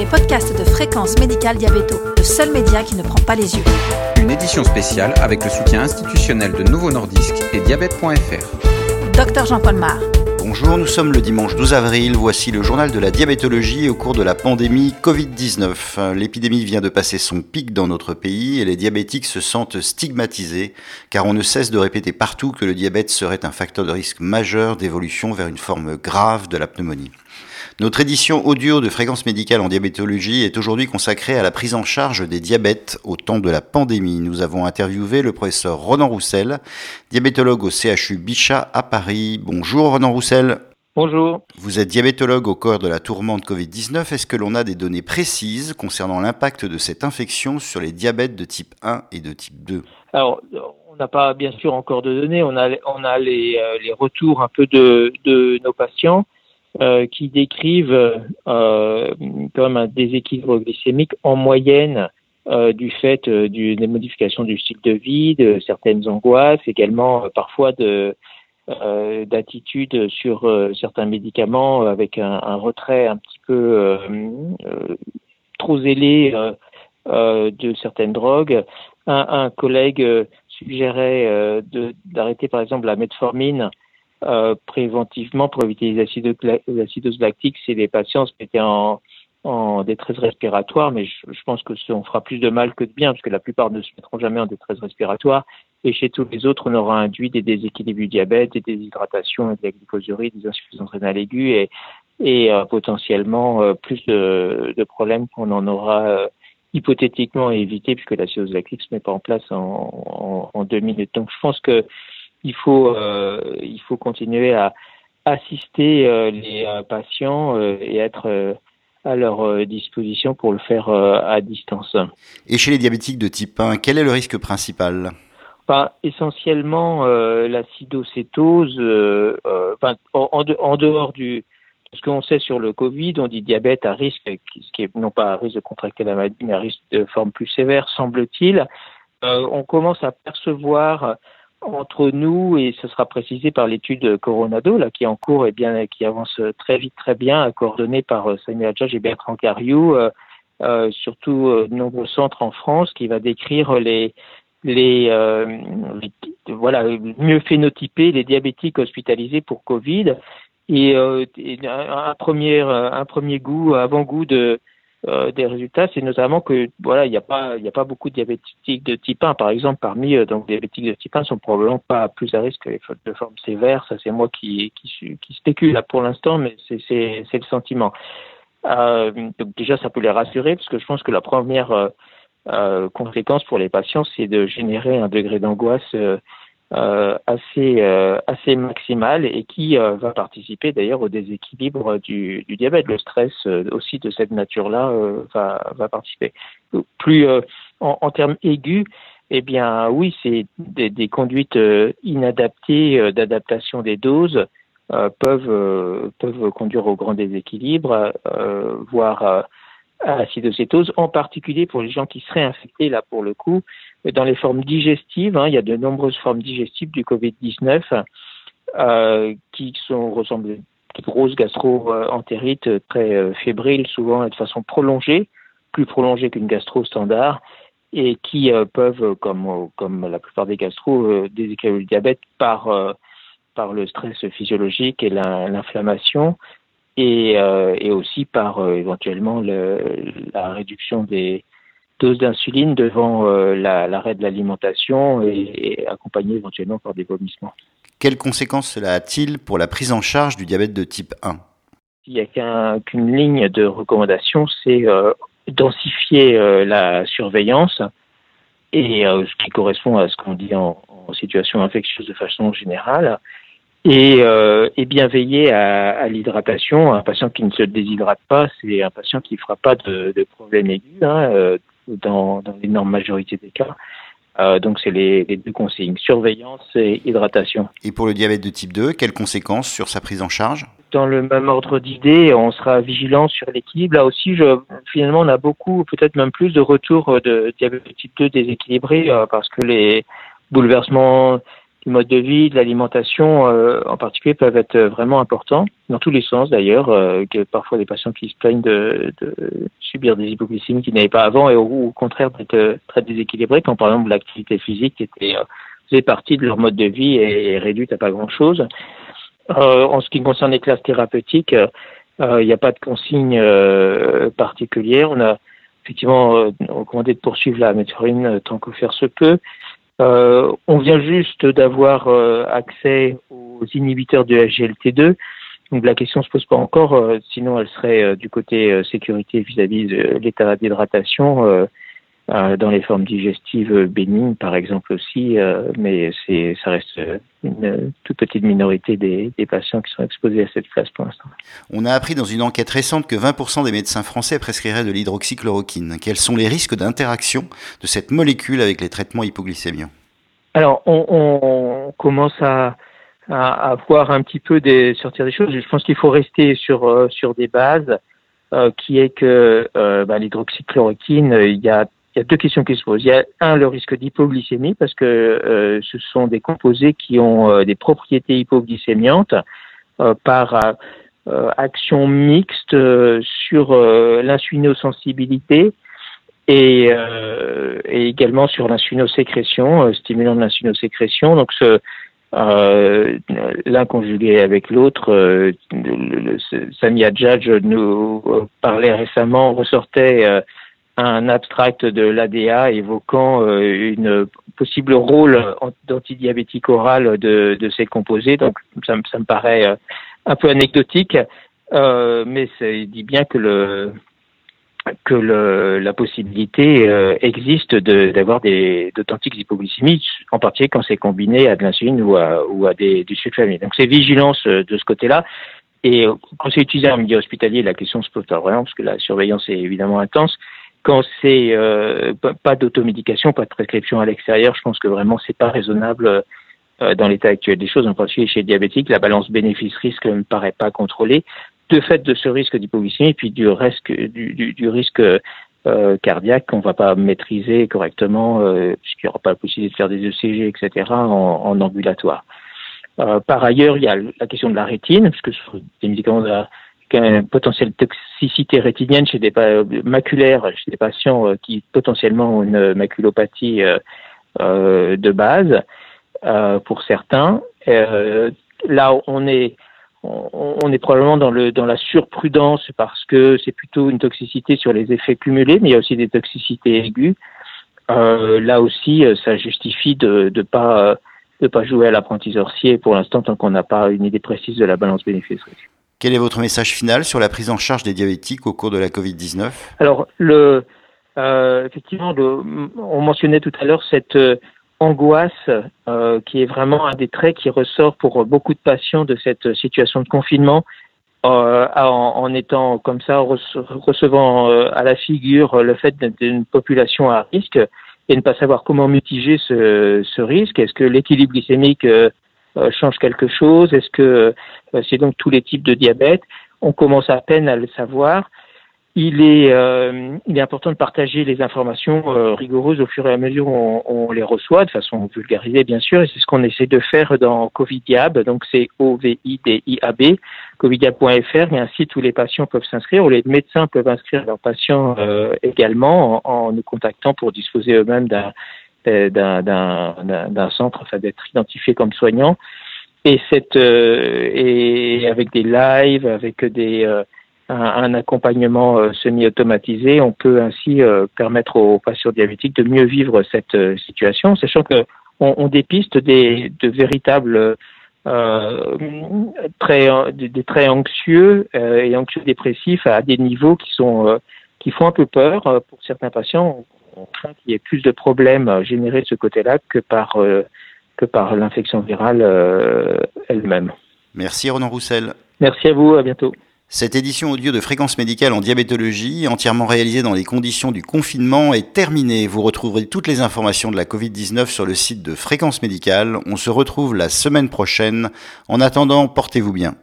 les podcasts de Fréquence Médicale Diabéto, le seul média qui ne prend pas les yeux. Une édition spéciale avec le soutien institutionnel de Novo Nordisk et diabète.fr. Docteur Jean-Paul Mar. Bonjour, nous sommes le dimanche 12 avril. Voici le journal de la diabétologie au cours de la pandémie Covid-19. L'épidémie vient de passer son pic dans notre pays et les diabétiques se sentent stigmatisés car on ne cesse de répéter partout que le diabète serait un facteur de risque majeur d'évolution vers une forme grave de la pneumonie. Notre édition audio de fréquence médicale en diabétologie est aujourd'hui consacrée à la prise en charge des diabètes au temps de la pandémie. Nous avons interviewé le professeur Ronan Roussel, diabétologue au CHU Bichat à Paris. Bonjour Ronan Roussel. Bonjour. Vous êtes diabétologue au corps de la tourmente Covid-19. Est-ce que l'on a des données précises concernant l'impact de cette infection sur les diabètes de type 1 et de type 2 Alors, on n'a pas bien sûr encore de données. On a, on a les, euh, les retours un peu de, de nos patients. Euh, qui décrivent euh, comme un déséquilibre glycémique en moyenne euh, du fait euh, du, des modifications du style de vie, de certaines angoisses, également parfois de d'attitude sur certains médicaments avec un, un, retrait un petit peu trop zélé de certaines drogues. Un, un collègue suggérait d'arrêter par exemple la metformine euh, préventivement pour éviter les acidoses lactiques c'est les patients qui étaient en, en détresse respiratoire, mais je, je, pense que on fera plus de mal que de bien, parce que la plupart ne se mettront jamais en détresse respiratoire. Et chez tous les autres, on aura induit des déséquilibres du diabète, des déshydratations, de la glycosurie, des insuffisances rénales aiguës et, et euh, potentiellement euh, plus de, de, problèmes qu'on en aura euh, hypothétiquement évité, puisque l'acidose lactique se met pas en place en, en, en deux minutes. Donc je pense que il faut, euh, il faut continuer à assister euh, les euh, patients et être à leur disposition pour le faire à distance. Et chez les diabétiques de type 1, quel est le risque principal? Enfin, Essentiellement l'acidocétose, enfin, en, en, dehors du, ce qu'on sait sur le Covid, on dit diabète à risque, ce qui est non pas à risque de contracter la maladie, mais à risque de forme plus sévère, semble-t-il. Euh, on commence à percevoir entre nous, et ce sera précisé par l'étude Coronado, là, qui est en cours et bien, qui avance très vite, très bien, coordonnée par euh, Samuel Adjage et Bertrand Cariou, euh, euh, surtout euh, de nombreux centres en France, qui va décrire les, les, euh, voilà, mieux phénotyper les diabétiques hospitalisés pour Covid. Et, et un, premier, un premier goût, avant-goût de, euh, des résultats, c'est notamment que voilà, il n'y a pas il a pas beaucoup de diabétiques de type 1 par exemple parmi euh, donc diabétiques de type 1 sont probablement pas plus à risque que les de forme sévère, ça c'est moi qui qui qui spécule là pour l'instant mais c'est c'est c'est le sentiment. Euh, donc déjà ça peut les rassurer parce que je pense que la première euh, euh conséquence pour les patients c'est de générer un degré d'angoisse euh, assez euh, assez maximale et qui euh, va participer d'ailleurs au déséquilibre du, du, diabète. Le stress aussi de cette nature-là va, va participer. Plus en, en, termes aigus, eh bien oui, c'est des, des, conduites inadaptées d'adaptation des doses peuvent peuvent conduire au grand déséquilibre, voire à l'acidocétose, en particulier pour les gens qui seraient infectés, là pour le coup, dans les formes digestives. Hein, il y a de nombreuses formes digestives du Covid-19 euh, qui sont ressemblent de grosses gastro-entérites très euh, fébriles, souvent de façon prolongée, plus prolongée qu'une gastro standard, et qui euh, peuvent, comme, comme la plupart des gastro, euh, déséquilibrer le diabète par, euh, par le stress physiologique et l'inflammation, et, euh, et aussi par euh, éventuellement le, la réduction des doses d'insuline devant euh, l'arrêt de l'alimentation et, et accompagné éventuellement par des vomissements. Quelles conséquences cela a-t-il pour la prise en charge du diabète de type 1 Il n'y a qu'une qu ligne de recommandation, c'est densifier la surveillance et euh, ce qui correspond à ce qu'on dit en, en, situation infectieuse de façon générale et, euh, et bien veiller à, à l'hydratation. Un patient qui ne se déshydrate pas, c'est un patient qui ne fera pas de, de problème aigu hein, euh, dans, dans l'énorme majorité des cas. Euh, donc c'est les, les, deux consignes, surveillance et hydratation. Et pour le diabète de type 2, quelles conséquences sur sa prise en charge? Dans le même ordre d'idée, on sera vigilant sur l'équilibre. Là aussi, je, finalement, on a beaucoup, peut-être même plus de retours de diabète de type 2 déséquilibré euh, parce que les bouleversements du mode de vie, de l'alimentation euh, en particulier peuvent être vraiment importants, dans tous les sens d'ailleurs, euh, que parfois des patients qui se plaignent de, de subir des hypoglycémies qu'ils n'avaient pas avant et au, au contraire d'être très déséquilibrés quand par exemple l'activité physique était faisait partie de leur mode de vie et, réduite à pas grand chose. Euh, en ce qui concerne les classes thérapeutiques, il n'y a pas de consigne particulière. On a effectivement recommandé de poursuivre la méthorine tant que faire se peut. Euh, on vient juste d'avoir euh, accès aux inhibiteurs de SGLT2. Donc la question se pose pas encore, euh, sinon elle serait du côté sécurité vis-à-vis de l'état d'hydratation dans les formes digestives bénignes par exemple aussi, mais c'est ça reste une toute petite minorité des, des, patients qui sont exposés à cette classe pour l'instant. On a appris dans une enquête récente que 20% des médecins français prescriraient de l'hydroxychloroquine. Quels sont les risques d'interaction de cette molécule avec les traitements hypoglycémiens? Alors, on, on commence à, à, à, voir un petit peu des, sortir des choses. Je pense qu'il faut rester sur, euh, sur des bases, euh, qui est que euh, bah, l'hydroxychloroquine, il y a, y a deux questions qui se posent. Il y a un, le risque d'hypoglycémie, parce que euh, ce sont des composés qui ont des propriétés hypoglycémiantes par action mixte sur l'insulinosensibilité et, euh, et également sur l'insulinosécrétion, euh, stimulant de l'insulinosécrétion. Donc euh, l'un conjugué avec l'autre, euh, Samia nous parlait récemment, ressortait euh, un abstract de l'ADA évoquant une possible rôle d'antidiabétique oral de, ces composés. Donc ça, me paraît un peu anecdotique, mais ça dit bien que le la possibilité euh, existe d'avoir d'authentiques hypoglycémies, en particulier quand c'est combiné à de l'insuline ou à, ou à des. Donc c'est vigilance euh, de ce côté-là. Et euh, quand c'est utilisé en milieu hospitalier, la question se pose vraiment, parce que la surveillance est évidemment intense. Quand c'est euh, pas d'automédication, pas de prescription à l'extérieur, je pense que vraiment c'est pas raisonnable dans l'état actuel des choses, en particulier chez les diabétiques, la balance bénéfice-risque ne me paraît pas contrôlée de fait de ce risque d'hypoglycémie et puis du risque, du, risque euh, cardiaque qu'on va pas maîtriser correctement, euh, puisqu'il n'y aura pas la possibilité de faire des ECG, etc., en, en ambulatoire. Euh, par ailleurs, il y a la question de la rétine, puisque sont des médicaments de une potentielle toxicité rétinienne chez des maculaires, chez des patients euh, qui potentiellement ont une maculopathie euh, euh, de base, pour certains. là, on est on est probablement dans, le, dans la surprudence parce que c'est plutôt une toxicité sur les effets cumulés, mais il y a aussi des toxicités aiguës. Euh, là aussi, euh, ça justifie de ne pas, de pas jouer à l'apprenti sorcier pour l'instant tant qu'on n'a pas une idée précise de la balance bénéfice-risque. Quel est votre message final sur la prise en charge des diabétiques au cours de la Covid-19 Alors, le, euh, effectivement, on mentionnait tout à l'heure cette angoisse euh, qui est vraiment un des traits qui ressort pour beaucoup de patients de cette situation de confinement euh, en, en, étant comme ça recevant euh, à la figure le fait d'une population à risque et ne pas savoir comment mitiger ce, ce risque. Est-ce que l'équilibre glycémique euh, euh, change quelque chose Est-ce que c'est donc tous les types de diabète On commence à peine à le savoir. Il est, euh, il est important de partager les informations euh, rigoureuses au fur et à mesure où on, on, les reçoit, de façon vulgarisée bien sûr, et c'est ce qu'on essaie de faire dans Covidiab, donc c'est O-V-I-D-I-A-B, covidiab.fr, il y a un site où les patients peuvent s'inscrire, où les médecins peuvent inscrire leurs patients euh, également en, en, nous contactant pour disposer eux-mêmes d'un d'un centre, enfin d'être identifiés comme soignants. Et, cette, euh, et avec des lives, avec des un, accompagnement euh, semi-automatisé, on peut ainsi euh, permettre aux patients diabétiques de mieux vivre cette euh, situation, sachant que on, dépiste des de véritables euh, traits, des, traits anxieux et anxieux dépressifs à des niveaux qui sont qui font un peu peur pour certains patients. On craint qu'il y ait plus de problèmes générés de ce côté-là que par que par l'infection virale elle-même. Merci Ronan Roussel. Merci à vous, à bientôt. Cette édition audio de Fréquence médicale en diabétologie, entièrement réalisée dans les conditions du confinement, est terminée. Vous retrouverez toutes les informations de la Covid-19 sur le site de Fréquence médicale. On se retrouve la semaine prochaine. En attendant, portez-vous bien.